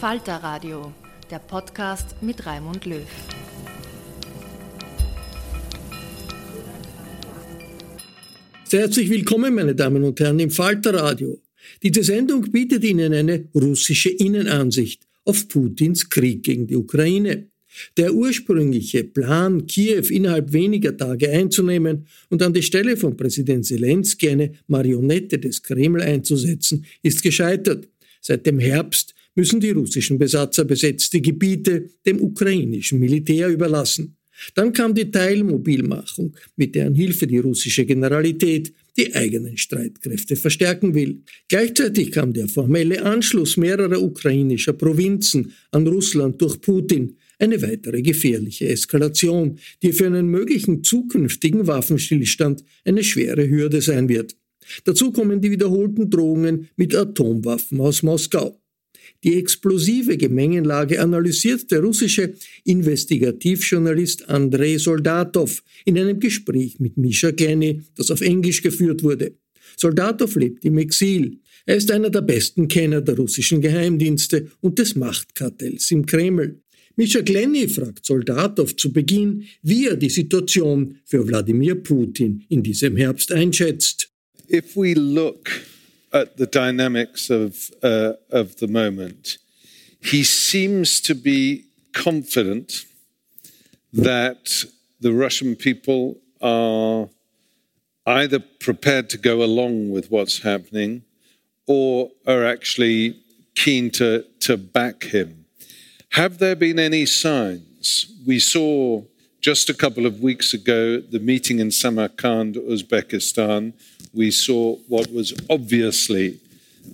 Falter Radio, der Podcast mit Raimund Löw. Sehr herzlich willkommen, meine Damen und Herren, im Falter Radio. Diese Sendung bietet Ihnen eine russische Innenansicht auf Putins Krieg gegen die Ukraine. Der ursprüngliche Plan, Kiew innerhalb weniger Tage einzunehmen und an die Stelle von Präsident Zelensky eine Marionette des Kreml einzusetzen, ist gescheitert. Seit dem Herbst müssen die russischen Besatzer besetzte Gebiete dem ukrainischen Militär überlassen. Dann kam die Teilmobilmachung, mit deren Hilfe die russische Generalität die eigenen Streitkräfte verstärken will. Gleichzeitig kam der formelle Anschluss mehrerer ukrainischer Provinzen an Russland durch Putin, eine weitere gefährliche Eskalation, die für einen möglichen zukünftigen Waffenstillstand eine schwere Hürde sein wird. Dazu kommen die wiederholten Drohungen mit Atomwaffen aus Moskau. Die explosive Gemengenlage analysiert der russische Investigativjournalist Andrei Soldatov in einem Gespräch mit Misha Glenny, das auf Englisch geführt wurde. Soldatov lebt im Exil. Er ist einer der besten Kenner der russischen Geheimdienste und des Machtkartells im Kreml. Misha Glenny fragt Soldatov zu Beginn, wie er die Situation für Wladimir Putin in diesem Herbst einschätzt. If we look at the dynamics of, uh, of the moment, he seems to be confident that the Russian people are either prepared to go along with what's happening or are actually keen to, to back him. Have there been any signs? We saw just a couple of weeks ago the meeting in Samarkand, Uzbekistan, we saw what was obviously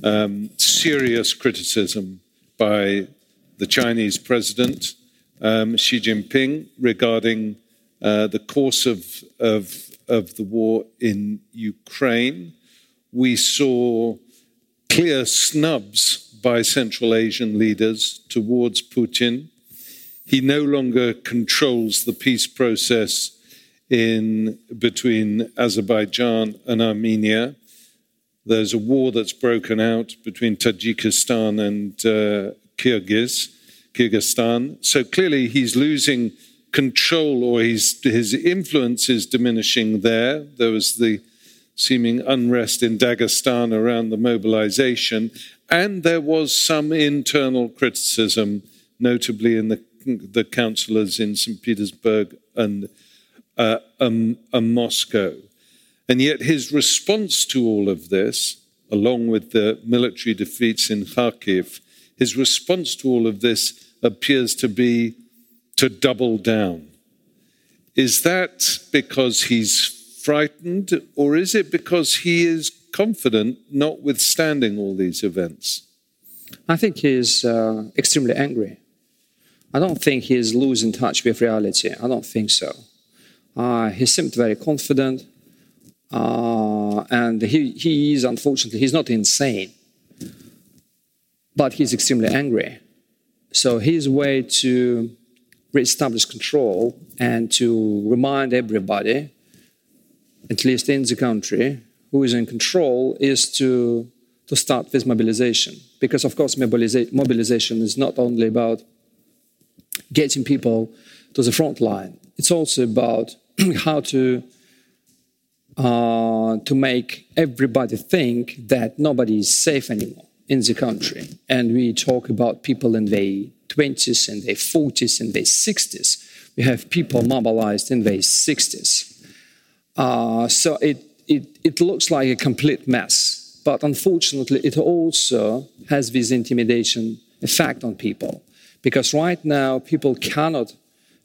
um, serious criticism by the Chinese president, um, Xi Jinping, regarding uh, the course of, of, of the war in Ukraine. We saw clear snubs by Central Asian leaders towards Putin. He no longer controls the peace process in between Azerbaijan and Armenia. There's a war that's broken out between Tajikistan and uh, Kyrgyz, Kyrgyzstan. So clearly he's losing control or his, his influence is diminishing there. There was the seeming unrest in Dagestan around the mobilization. And there was some internal criticism, notably in the, the councillors in St. Petersburg and uh, um, Moscow. And yet, his response to all of this, along with the military defeats in Kharkiv, his response to all of this appears to be to double down. Is that because he's frightened, or is it because he is confident, notwithstanding all these events? I think he's uh, extremely angry. I don't think he's losing touch with reality. I don't think so. Uh, he seemed very confident, uh, and he, he is unfortunately he's not insane, but he's extremely angry. So his way to reestablish control and to remind everybody at least in the country, who is in control, is to, to start with mobilization. Because, of course, mobiliza- mobilization is not only about getting people to the front line, it's also about how to, uh, to make everybody think that nobody is safe anymore in the country. And we talk about people in their 20s and their 40s and their 60s. We have people mobilized in their 60s uh, so it, it, it looks like a complete mess. But unfortunately, it also has this intimidation effect on people. Because right now, people cannot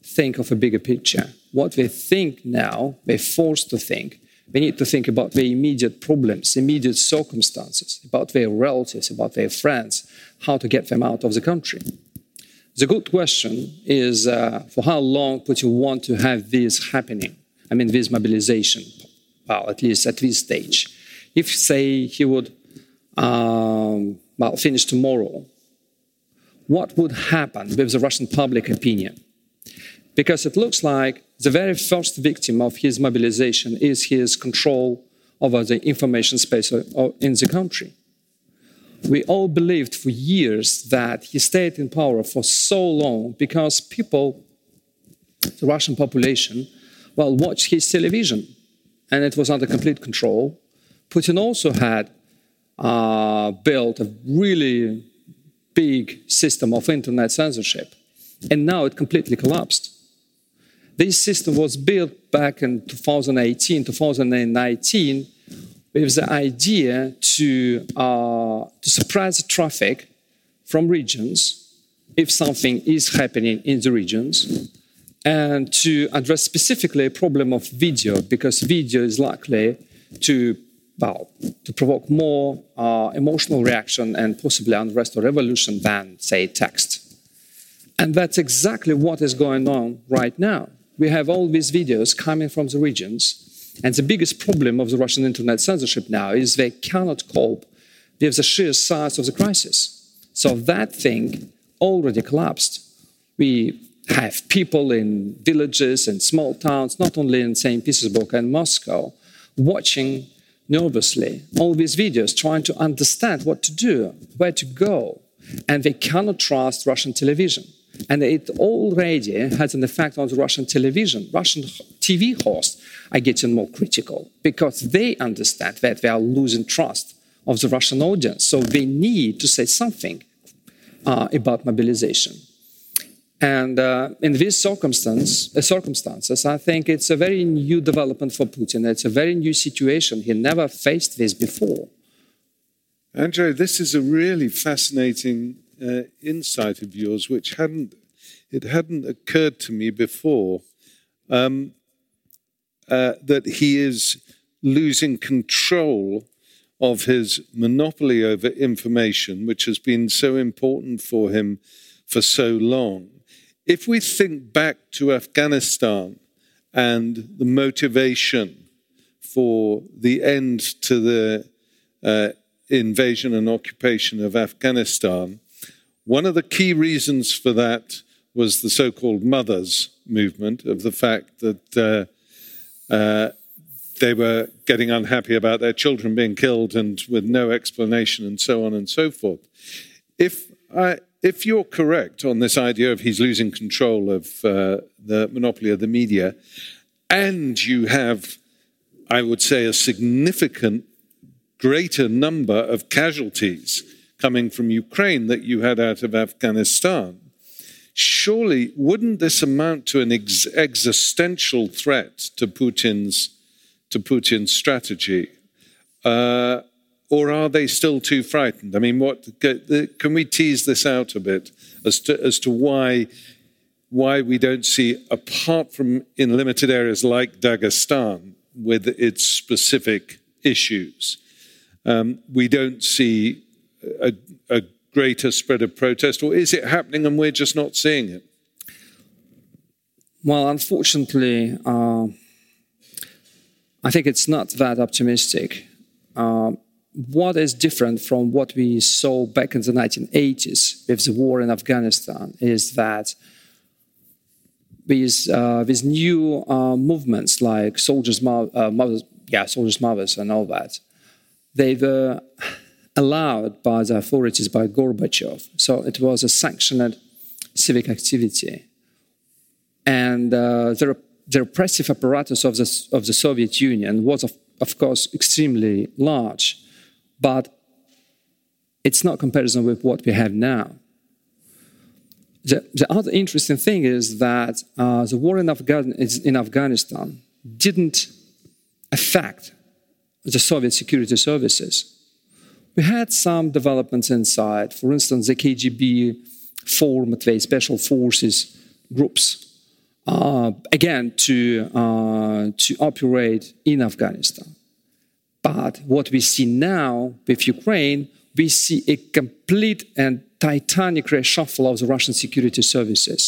think of a bigger picture. What they think now, they're forced to think. They need to think about their immediate problems, immediate circumstances, about their relatives, about their friends, how to get them out of the country. The good question is uh, for how long would you want to have this happening? I mean, this mobilization, well, at least at this stage. If, say, he would um, well, finish tomorrow, what would happen with the Russian public opinion? Because it looks like the very first victim of his mobilization is his control over the information space in the country. We all believed for years that he stayed in power for so long because people, the Russian population, well, watched his television. And it was under complete control. Putin also had uh, built a really big system of internet censorship. And now it completely collapsed. This system was built back in 2018, 2019, with the idea to, uh, to suppress traffic from regions if something is happening in the regions and to address specifically a problem of video, because video is likely to, well, to provoke more uh, emotional reaction and possibly unrest or revolution than, say, text. And that's exactly what is going on right now. We have all these videos coming from the regions, and the biggest problem of the Russian internet censorship now is they cannot cope with the sheer size of the crisis. So that thing already collapsed. We have people in villages and small towns, not only in St. Petersburg and Moscow, watching nervously all these videos, trying to understand what to do, where to go. And they cannot trust Russian television. And it already has an effect on the Russian television. Russian TV hosts are getting more critical because they understand that they are losing trust of the Russian audience. So they need to say something uh, about mobilization. And uh, in these circumstance, uh, circumstances, I think it's a very new development for Putin. It's a very new situation. He never faced this before. Andrei, this is a really fascinating uh, insight of yours, which hadn't it hadn't occurred to me before. Um, uh, that he is losing control of his monopoly over information, which has been so important for him for so long. If we think back to Afghanistan and the motivation for the end to the uh, invasion and occupation of Afghanistan, one of the key reasons for that was the so called mothers movement, of the fact that uh, uh, they were getting unhappy about their children being killed and with no explanation and so on and so forth. If I, if you're correct on this idea of he's losing control of uh, the monopoly of the media, and you have, I would say, a significant greater number of casualties coming from Ukraine that you had out of Afghanistan, surely wouldn't this amount to an ex- existential threat to Putin's to Putin's strategy? Uh, or are they still too frightened? I mean, what can we tease this out a bit as to, as to why why we don't see, apart from in limited areas like Dagestan with its specific issues, um, we don't see a, a greater spread of protest, or is it happening and we're just not seeing it? Well, unfortunately, uh, I think it's not that optimistic. Uh, what is different from what we saw back in the 1980s with the war in Afghanistan is that with, uh, new uh, movements like soldiers, uh, mothers, yeah, soldiers' mothers and all that, they were allowed by the authorities, by Gorbachev. So it was a sanctioned civic activity. And uh, the, the repressive apparatus of the, of the Soviet Union was, of, of course, extremely large but it's not comparison with what we have now. The, the other interesting thing is that uh, the war in, in Afghanistan didn't affect the Soviet security services. We had some developments inside. For instance, the KGB formed the special forces groups uh, again to, uh, to operate in Afghanistan. But what we see now with Ukraine, we see a complete and titanic reshuffle of the Russian security services.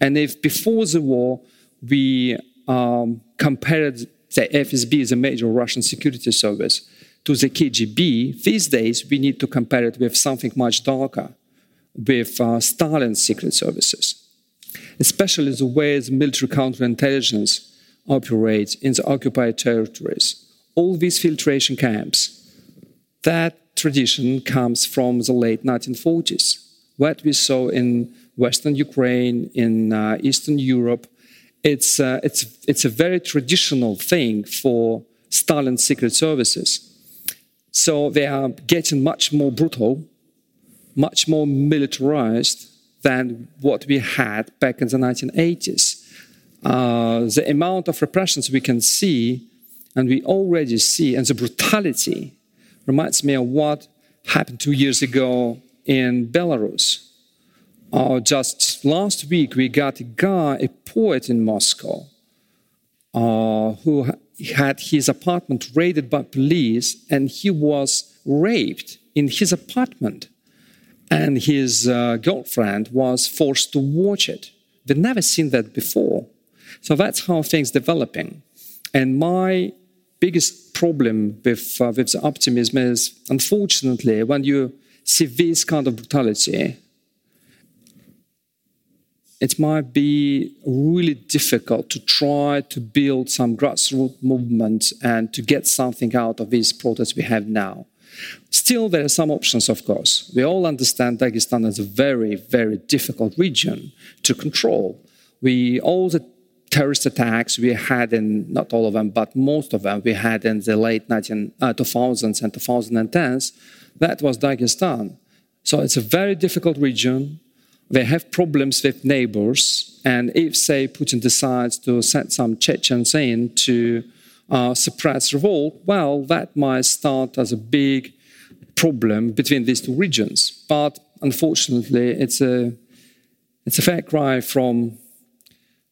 And if before the war we um, compared the FSB, the major Russian security service, to the KGB, these days we need to compare it with something much darker, with uh, Stalin's secret services, especially the way the military counterintelligence operates in the occupied territories all these filtration camps. That tradition comes from the late 1940s. What we saw in Western Ukraine, in uh, Eastern Europe, it's, uh, it's, it's a very traditional thing for Stalin's secret services. So they are getting much more brutal, much more militarized than what we had back in the 1980s. Uh, the amount of repressions we can see and we already see, and the brutality reminds me of what happened two years ago in Belarus. Uh, just last week, we got a guy, a poet in Moscow, uh, who had his apartment raided by police, and he was raped in his apartment. And his uh, girlfriend was forced to watch it. They'd never seen that before. So that's how things developing. And my biggest problem with, uh, with the optimism is, unfortunately, when you see this kind of brutality, it might be really difficult to try to build some grassroots movement and to get something out of these protests we have now. Still, there are some options, of course. We all understand Dagestan is a very, very difficult region to control. We all the terrorist attacks we had in, not all of them, but most of them we had in the late 19, uh, 2000s and 2010s, that was Dagestan. So it's a very difficult region. They have problems with neighbors. And if, say, Putin decides to send some Chechens in to uh, suppress revolt, well, that might start as a big problem between these two regions. But unfortunately, it's a, it's a far cry from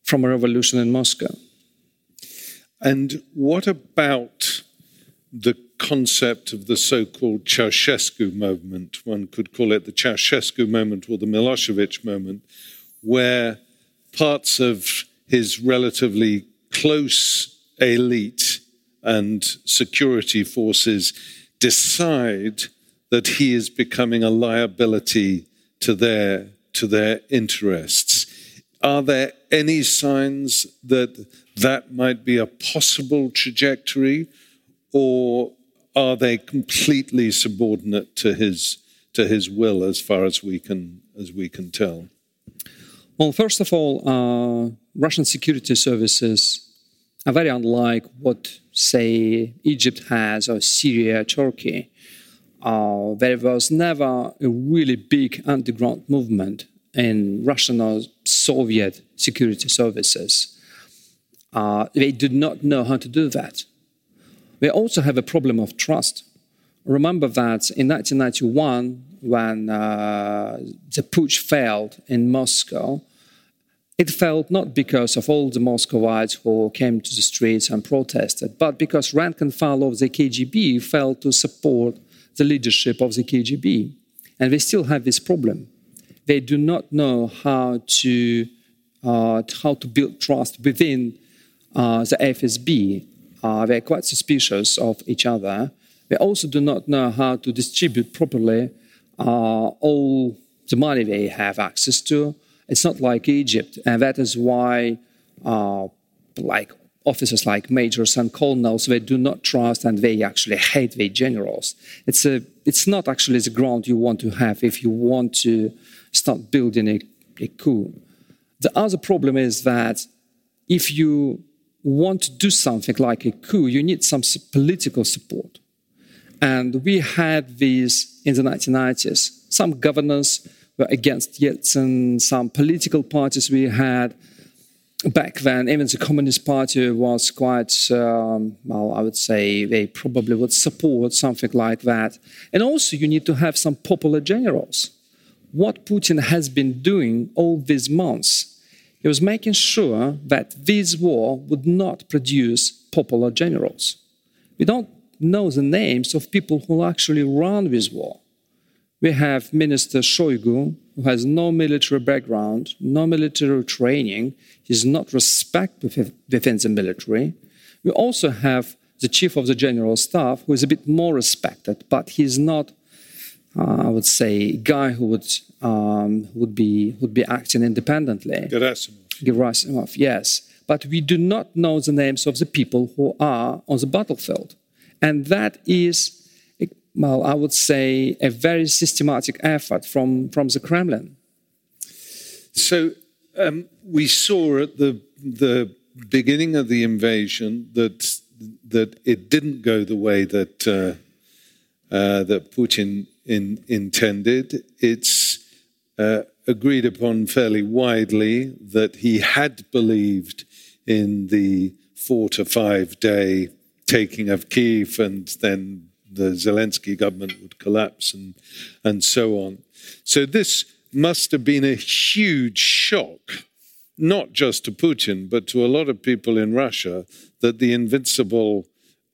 from a revolution in Moscow. And what about the concept of the so called Ceausescu moment? One could call it the Ceausescu moment or the Milosevic moment, where parts of his relatively close elite and security forces decide that he is becoming a liability to their, to their interests. Are there any signs that that might be a possible trajectory, or are they completely subordinate to his to his will, as far as we can as we can tell? Well, first of all, uh, Russian security services are very unlike what, say, Egypt has or Syria, Turkey. Uh, there was never a really big underground movement in Russian or Soviet security services. Uh, they did not know how to do that. We also have a problem of trust. Remember that in 1991, when uh, the putsch failed in Moscow, it failed not because of all the Muscovites who came to the streets and protested, but because rank and file of the KGB failed to support the leadership of the KGB. And they still have this problem. They do not know how to, uh, how to build trust within uh, the FSB. Uh, they're quite suspicious of each other. They also do not know how to distribute properly uh, all the money they have access to it's not like Egypt, and that is why, uh, like officers like majors and colonels, they do not trust and they actually hate their generals. It's a, it's not actually the ground you want to have if you want to start building a, a coup. The other problem is that if you want to do something like a coup, you need some political support. And we had these in the 1990s. Some governors were against Yeltsin. Some political parties we had back then, even the Communist Party was quite, um, well, I would say they probably would support something like that. And also, you need to have some popular generals. What Putin has been doing all these months, he was making sure that this war would not produce popular generals. We don't know the names of people who actually run this war we have Minister Shoigu, who has no military background, no military training. He's not respected within the military. We also have the chief of the general staff, who is a bit more respected, but he's not, I would say, guy who would um, would be would be acting independently. Gerasimov. Gerasimov, yes. But we do not know the names of the people who are on the battlefield, and that is well, I would say, a very systematic effort from, from the Kremlin. So um, we saw at the, the beginning of the invasion that, that it didn't go the way that, uh, uh, that Putin in, intended. It's uh, agreed upon fairly widely that he had believed in the four to five day taking of Kiev and then the Zelensky government would collapse and, and so on. So this must have been a huge shock, not just to Putin, but to a lot of people in Russia, that the invincible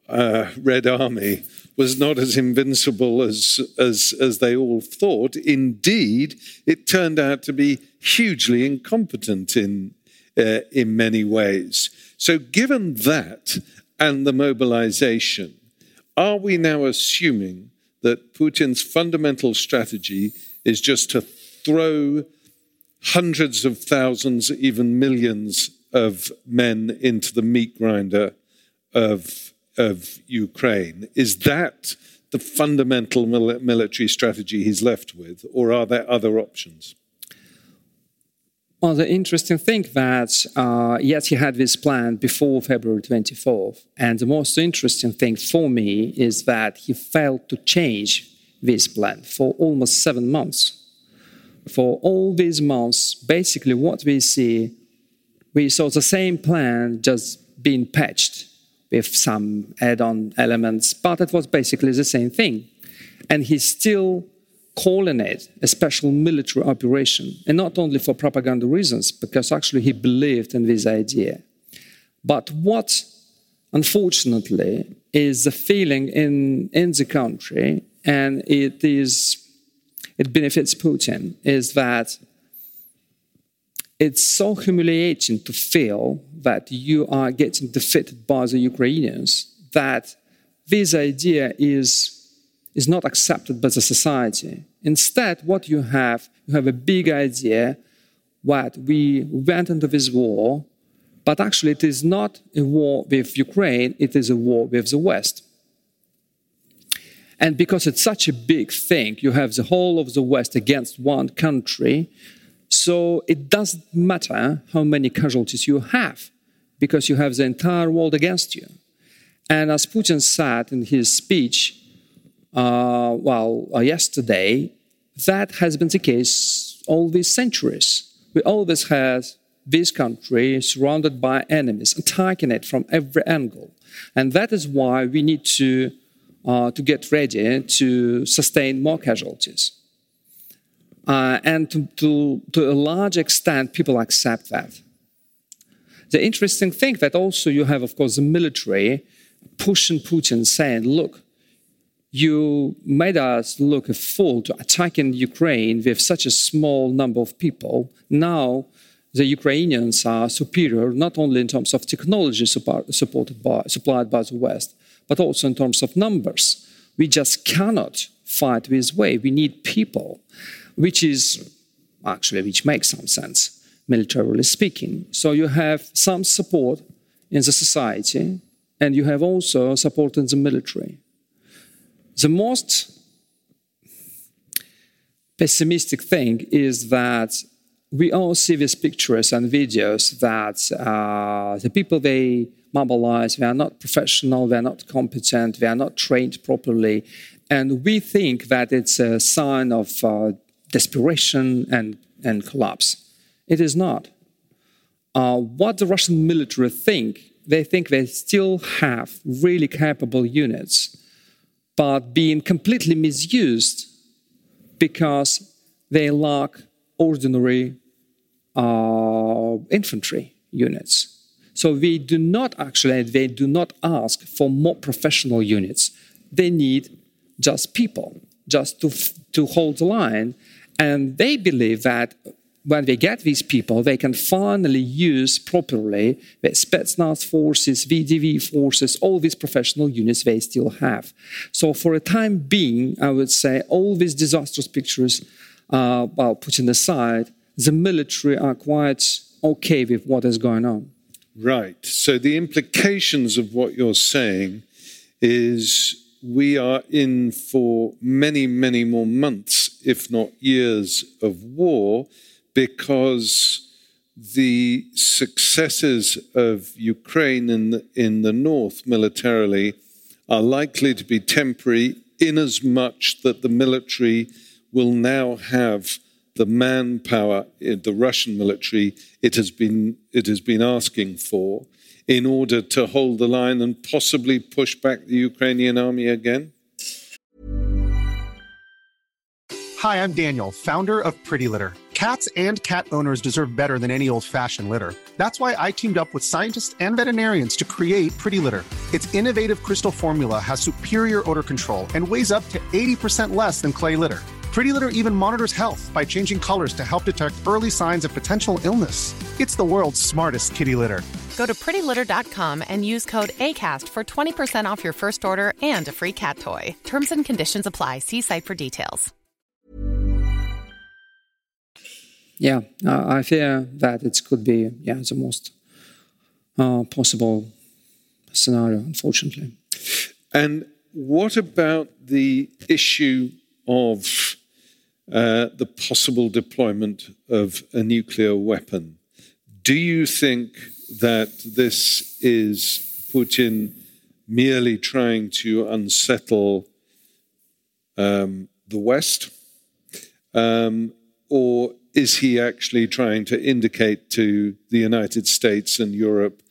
uh, Red Army was not as invincible as, as, as they all thought. Indeed, it turned out to be hugely incompetent in, uh, in many ways. So, given that and the mobilization, are we now assuming that Putin's fundamental strategy is just to throw hundreds of thousands, even millions of men into the meat grinder of, of Ukraine? Is that the fundamental military strategy he's left with, or are there other options? Well, the interesting thing that uh, yes, he had this plan before February 24th, and the most interesting thing for me is that he failed to change this plan for almost seven months. For all these months, basically, what we see, we saw the same plan just being patched with some add-on elements, but it was basically the same thing, and he's still calling it a special military operation, and not only for propaganda reasons, because actually he believed in this idea. But what, unfortunately, is the feeling in, in the country, and it is it benefits Putin, is that it's so humiliating to feel that you are getting defeated by the Ukrainians that this idea is is not accepted by the society. Instead, what you have, you have a big idea that we went into this war, but actually it is not a war with Ukraine, it is a war with the West. And because it's such a big thing, you have the whole of the West against one country, so it doesn't matter how many casualties you have, because you have the entire world against you. And as Putin said in his speech, uh, well, uh, yesterday, that has been the case all these centuries. We always had this country surrounded by enemies, attacking it from every angle. And that is why we need to, uh, to get ready to sustain more casualties. Uh, and to, to, to a large extent, people accept that. The interesting thing that also you have, of course, the military pushing Putin, saying, look, you made us look a fool to attacking Ukraine with such a small number of people. Now the Ukrainians are superior, not only in terms of technology supported by, supplied by the West, but also in terms of numbers. We just cannot fight this way. We need people, which is actually, which makes some sense, militarily speaking. So you have some support in the society, and you have also support in the military. The most pessimistic thing is that we all see these pictures and videos that uh, the people they mobilize, they are not professional, they are not competent, they are not trained properly. And we think that it's a sign of uh, desperation and, and collapse. It is not. Uh, what the Russian military think, they think they still have really capable units, but being completely misused because they lack ordinary uh, infantry units. So we do not actually, they do not ask for more professional units. They need just people, just to, to hold the line. And they believe that when they get these people, they can finally use properly the Spetsnaz forces, VDV forces, all these professional units they still have. So for a time being, I would say all these disastrous pictures, uh, well, put aside, the military are quite okay with what is going on. Right. So the implications of what you're saying is we are in for many, many more months, if not years, of war because the successes of Ukraine in the, in the north militarily are likely to be temporary, in as much that the military will now have the manpower in the Russian military it has been it has been asking for in order to hold the line and possibly push back the Ukrainian army again? Hi, I'm Daniel, founder of Pretty Litter. Cats and cat owners deserve better than any old-fashioned litter. That's why I teamed up with scientists and veterinarians to create Pretty Litter. Its innovative crystal formula has superior odor control and weighs up to 80% less than clay litter. Pretty Litter even monitors health by changing colors to help detect early signs of potential illness. It's the world's smartest kitty litter. Go to prettylitter.com and use code ACAST for 20% off your first order and a free cat toy. Terms and conditions apply. See site for details. Yeah, uh, I fear that it could be yeah the most uh, possible scenario, unfortunately. And what about the issue of uh, the possible deployment of a nuclear weapon. Do you think that this is Putin merely trying to unsettle um, the West? Um, or is he actually trying to indicate to the United States and Europe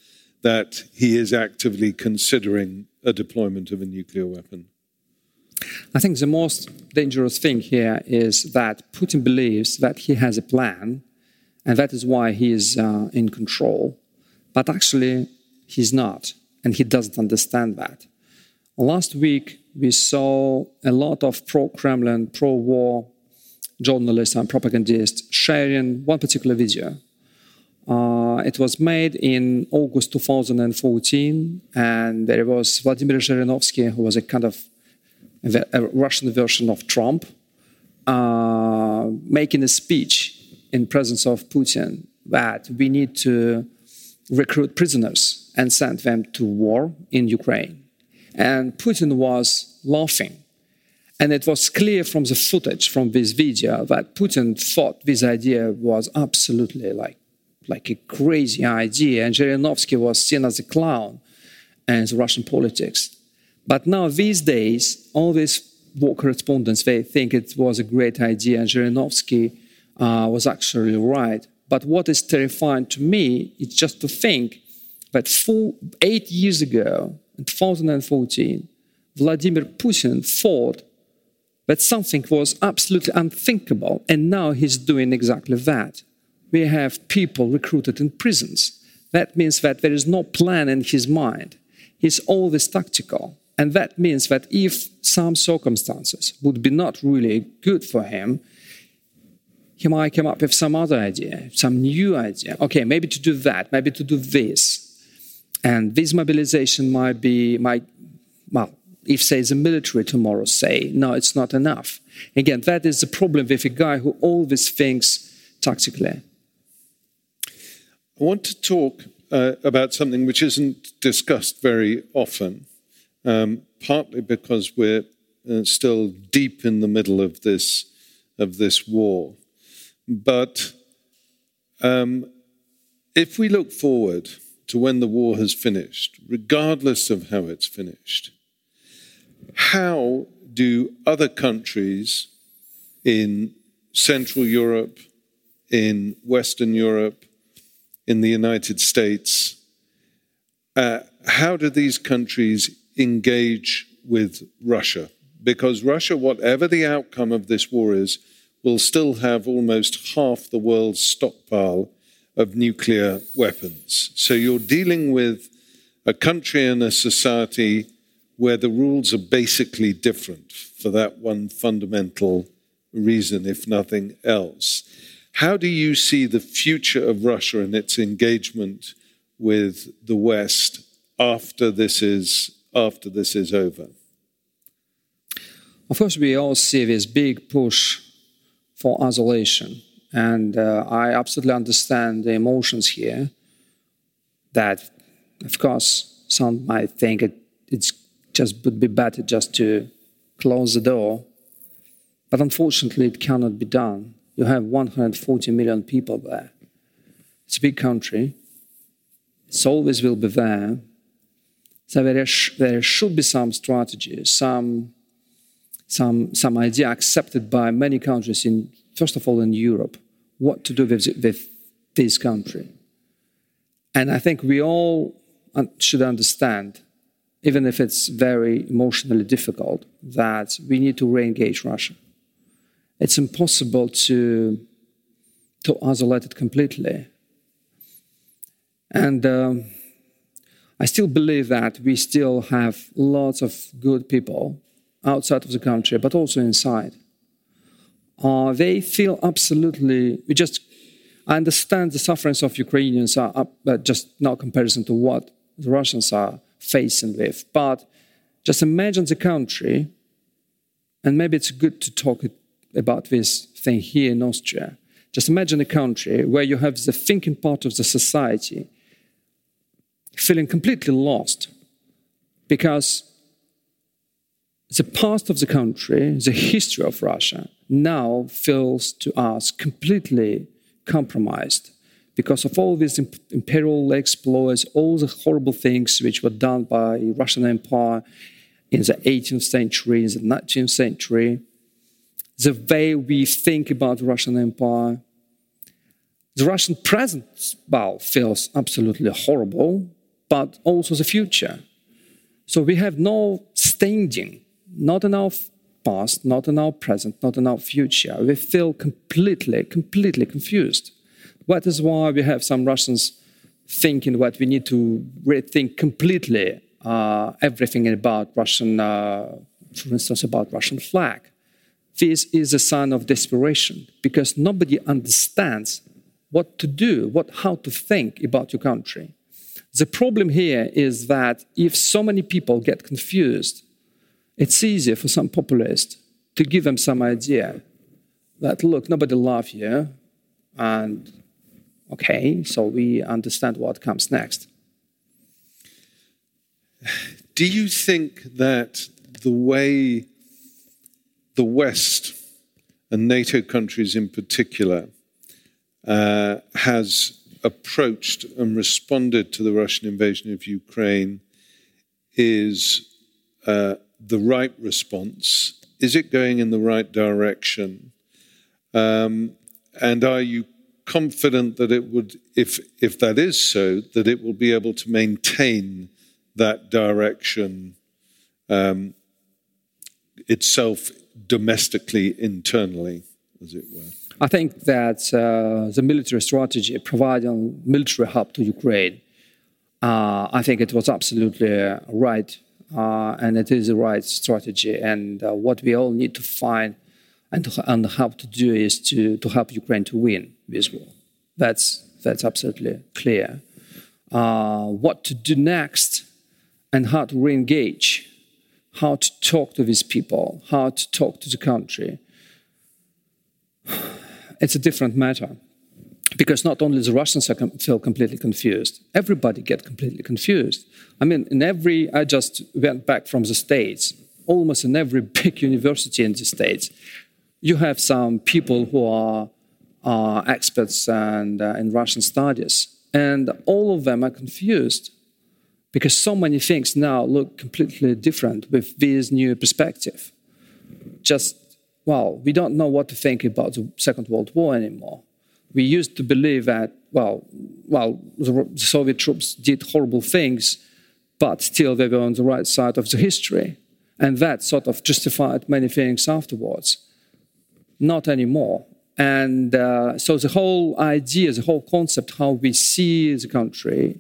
that he is actively considering a deployment of a nuclear weapon? I think the most dangerous thing here is that Putin believes that he has a plan, and that is why he is uh, in control. But actually, he's not, and he doesn't understand that. Last week, we saw a lot of pro Kremlin, pro war journalists and propagandists sharing one particular video. Uh, it was made in August 2014, and there was Vladimir Zhirinovsky, who was a kind of a Russian version of Trump, uh, making a speech in presence of Putin that we need to recruit prisoners and send them to war in Ukraine. And Putin was laughing. And it was clear from the footage from this video that Putin thought this idea was absolutely like, like a crazy idea. And Zhirinovsky was seen as a clown in Russian politics. But now, these days, all these war correspondents, they think it was a great idea, and Zhirinovsky uh, was actually right. But what is terrifying to me is just to think that four, eight years ago, in 2014, Vladimir Putin thought that something was absolutely unthinkable, and now he's doing exactly that. We have people recruited in prisons. That means that there is no plan in his mind. He's always tactical. And that means that if some circumstances would be not really good for him, he might come up with some other idea, some new idea. Okay, maybe to do that, maybe to do this. And this mobilization might be, might, well, if say the military tomorrow say, no, it's not enough. Again, that is the problem with a guy who always thinks tactically. I want to talk uh, about something which isn't discussed very often, um, partly because we're uh, still deep in the middle of this of this war. But um, if we look forward to when the war has finished, regardless of how it's finished, how do other countries in Central Europe, in Western Europe, in the United States, uh, how do these countries engage with Russia? Because Russia, whatever the outcome of this war is, will still have almost half the world's stockpile of nuclear weapons. So you're dealing with a country and a society where the rules are basically different for that one fundamental reason, if nothing else. How do you see the future of Russia and its engagement with the West after this is after this is over? Of course, we all see this big push for isolation. And uh, I absolutely understand the emotions here that, of course, some might think it it's just would be better just to close the door. But unfortunately, it cannot be done. You have 140 million people there. It's a big country. It always will be there. So there, sh- there should be some strategy, some some, some idea accepted by many countries, in, first of all in Europe, what to do with, with this country. And I think we all should understand, even if it's very emotionally difficult, that we need to re engage Russia. It's impossible to, to isolate it completely. And um, I still believe that we still have lots of good people outside of the country, but also inside. Uh, they feel absolutely, we just I understand the sufferings of Ukrainians are up, uh, just not comparison to what the Russians are facing with. But just imagine the country, and maybe it's good to talk about this thing here in Austria. Just imagine a country where you have the thinking part of the society feeling completely lost because the past of the country, the history of Russia, now feels to us completely compromised because of all these imperial exploits, all the horrible things which were done by Russian Empire in the 18th century, in the 19th century, the way we think about the Russian Empire. The Russian present, well, feels absolutely horrible, but also the future. So we have no standing not in our past, not in our present, not in our future. We feel completely, completely confused. That is why we have some Russians thinking that we need to rethink completely uh, everything about Russian, uh, for instance, about Russian flag. This is a sign of desperation because nobody understands what to do, what, how to think about your country. The problem here is that if so many people get confused it's easier for some populist to give them some idea that, look, nobody loves you, and okay, so we understand what comes next. Do you think that the way the West and NATO countries in particular uh, has approached and responded to the Russian invasion of Ukraine is uh, the right response? Is it going in the right direction? Um, and are you confident that it would, if, if that is so, that it will be able to maintain that direction um, itself domestically, internally, as it were? I think that uh, the military strategy providing military help to Ukraine, uh, I think it was absolutely right, uh, and it is the right strategy. And uh, what we all need to find and, and help to do is to, to help Ukraine to win this war. That's, that's absolutely clear. Uh, what to do next and how to re engage, how to talk to these people, how to talk to the country. It's a different matter because not only the Russians are com- feel completely confused, everybody get completely confused. I mean, in every, I just went back from the States, almost in every big university in the States, you have some people who are uh, experts and, uh, in Russian studies, and all of them are confused because so many things now look completely different with this new perspective. Just, well, we don't know what to think about the Second World War anymore. We used to believe that, well, well, the Soviet troops did horrible things, but still they were on the right side of the history. And that sort of justified many things afterwards not anymore. And uh, so the whole idea, the whole concept, how we see the country,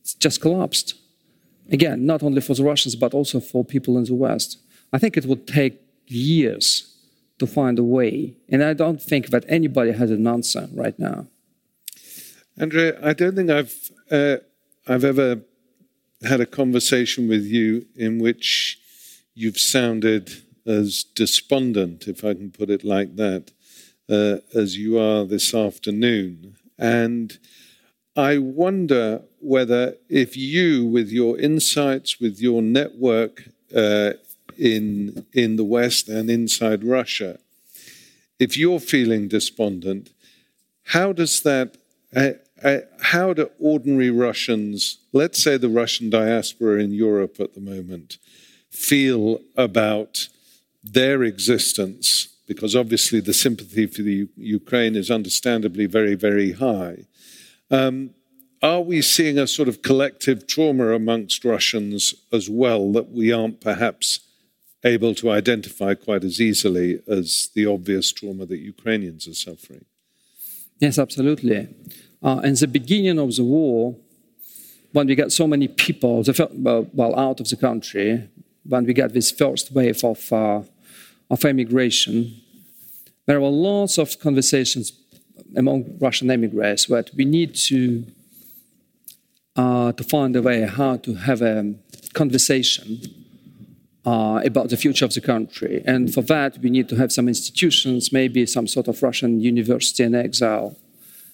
it's just collapsed. Again, not only for the Russians, but also for people in the West. I think it would take years to find a way. And I don't think that anybody has an answer right now. Andrei, I don't think I've, uh, I've ever had a conversation with you in which you've sounded as despondent, if I can put it like that, uh, as you are this afternoon. And I wonder whether, if you, with your insights, with your network uh, in, in the West and inside Russia, if you're feeling despondent, how does that, uh, uh how do ordinary Russians, let's say the Russian diaspora in Europe at the moment, feel about their existence, because obviously the sympathy for the Ukraine is understandably very, very high. Um, are we seeing a sort of collective trauma amongst Russians as well that we aren't perhaps able to identify quite as easily as the obvious trauma that Ukrainians are suffering? Yes, absolutely. Uh, in the beginning of the war, when we got so many people, well, out of the country, when we got this first wave of uh, of emigration, there were lots of conversations among Russian immigrants that we need to uh, to find a way how to have a conversation uh, about the future of the country. And for that, we need to have some institutions, maybe some sort of Russian university in exile.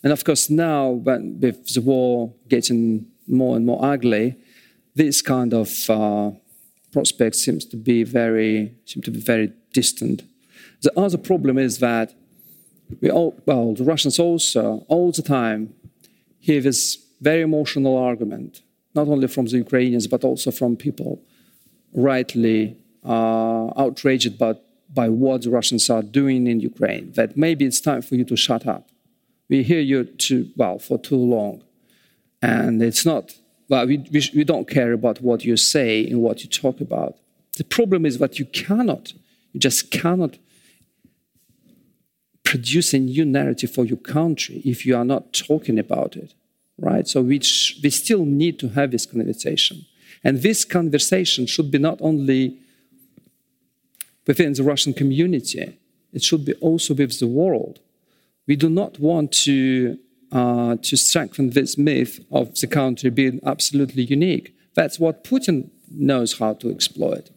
And of course, now, when, with the war getting more and more ugly, this kind of uh, prospect seems to be very seem to be very distant. The other problem is that we all, well, the Russians also all the time hear this very emotional argument, not only from the Ukrainians but also from people rightly uh, outraged by, by what the Russians are doing in Ukraine. That maybe it's time for you to shut up. We hear you too well for too long, and it's not. Well, we, we, we don't care about what you say and what you talk about. The problem is that you cannot you just cannot produce a new narrative for your country if you are not talking about it, right? So we, we still need to have this conversation. And this conversation should be not only within the Russian community, it should be also with the world. We do not want to, uh, to strengthen this myth of the country being absolutely unique. That's what Putin knows how to exploit.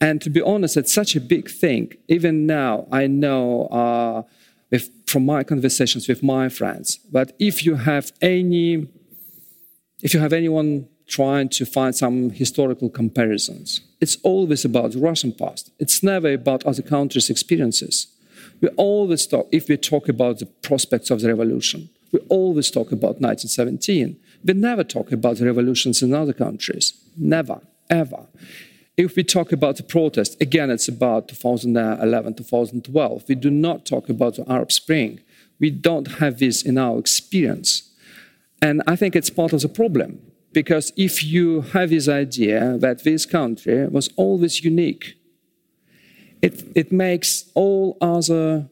And to be honest, it's such a big thing. Even now, I know uh, if, from my conversations with my friends, but if you have any, if you have anyone trying to find some historical comparisons, it's always about the Russian past. It's never about other countries' experiences. We always talk, if we talk about the prospects of the revolution, we always talk about 1917. We never talk about revolutions in other countries. Never, ever. If we talk about the protest, again, it's about 2011, 2012. We do not talk about the Arab Spring. We don't have this in our experience. And I think it's part of the problem because if you have this idea that this country was always unique, it, it makes all other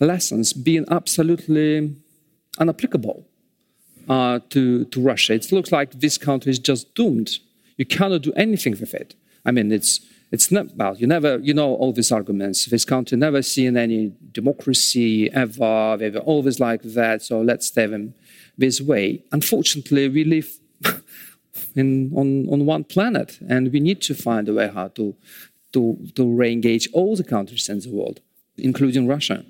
lessons being absolutely unapplicable uh, to, to Russia. It looks like this country is just doomed. You cannot do anything with it. I mean, it's, it's not, well, you never, you know all these arguments. This country never seen any democracy ever. They were always like that, so let's stay them this way. Unfortunately, we live in, on, on one planet, and we need to find a way how to, to, to re-engage all the countries in the world, including Russia.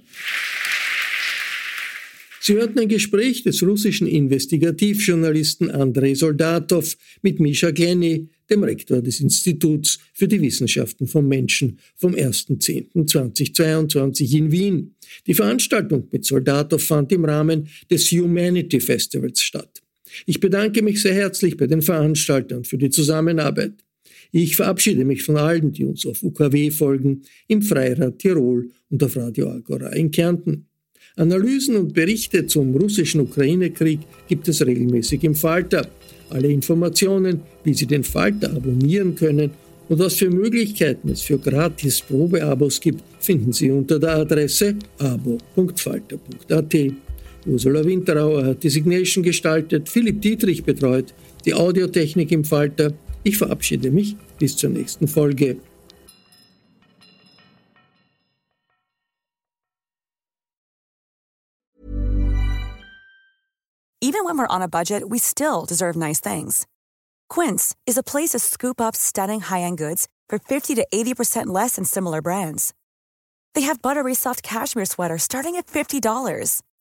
Sie hörten ein Gespräch des russischen Investigativjournalisten Andrei Soldatov mit Misha Glenny, dem Rektor des Instituts für die Wissenschaften vom Menschen vom 1.10.2022 in Wien. Die Veranstaltung mit Soldatov fand im Rahmen des Humanity Festivals statt. Ich bedanke mich sehr herzlich bei den Veranstaltern für die Zusammenarbeit. Ich verabschiede mich von allen, die uns auf UKW folgen, im Freirad Tirol und auf Radio Agora in Kärnten. Analysen und Berichte zum russischen Ukraine-Krieg gibt es regelmäßig im Falter. Alle Informationen, wie Sie den Falter abonnieren können und was für Möglichkeiten es für gratis Probeabos gibt, finden Sie unter der Adresse abo.falter.at. Ursula Winterauer hat die Signation gestaltet, Philipp Dietrich betreut die Audiotechnik im Falter. Ich verabschiede mich bis zur nächsten Folge. Even when we're on a budget, we still deserve nice things. Quince is a place to scoop up stunning high-end goods for 50 to 80% less than similar brands. They have buttery soft cashmere sweaters starting at $50,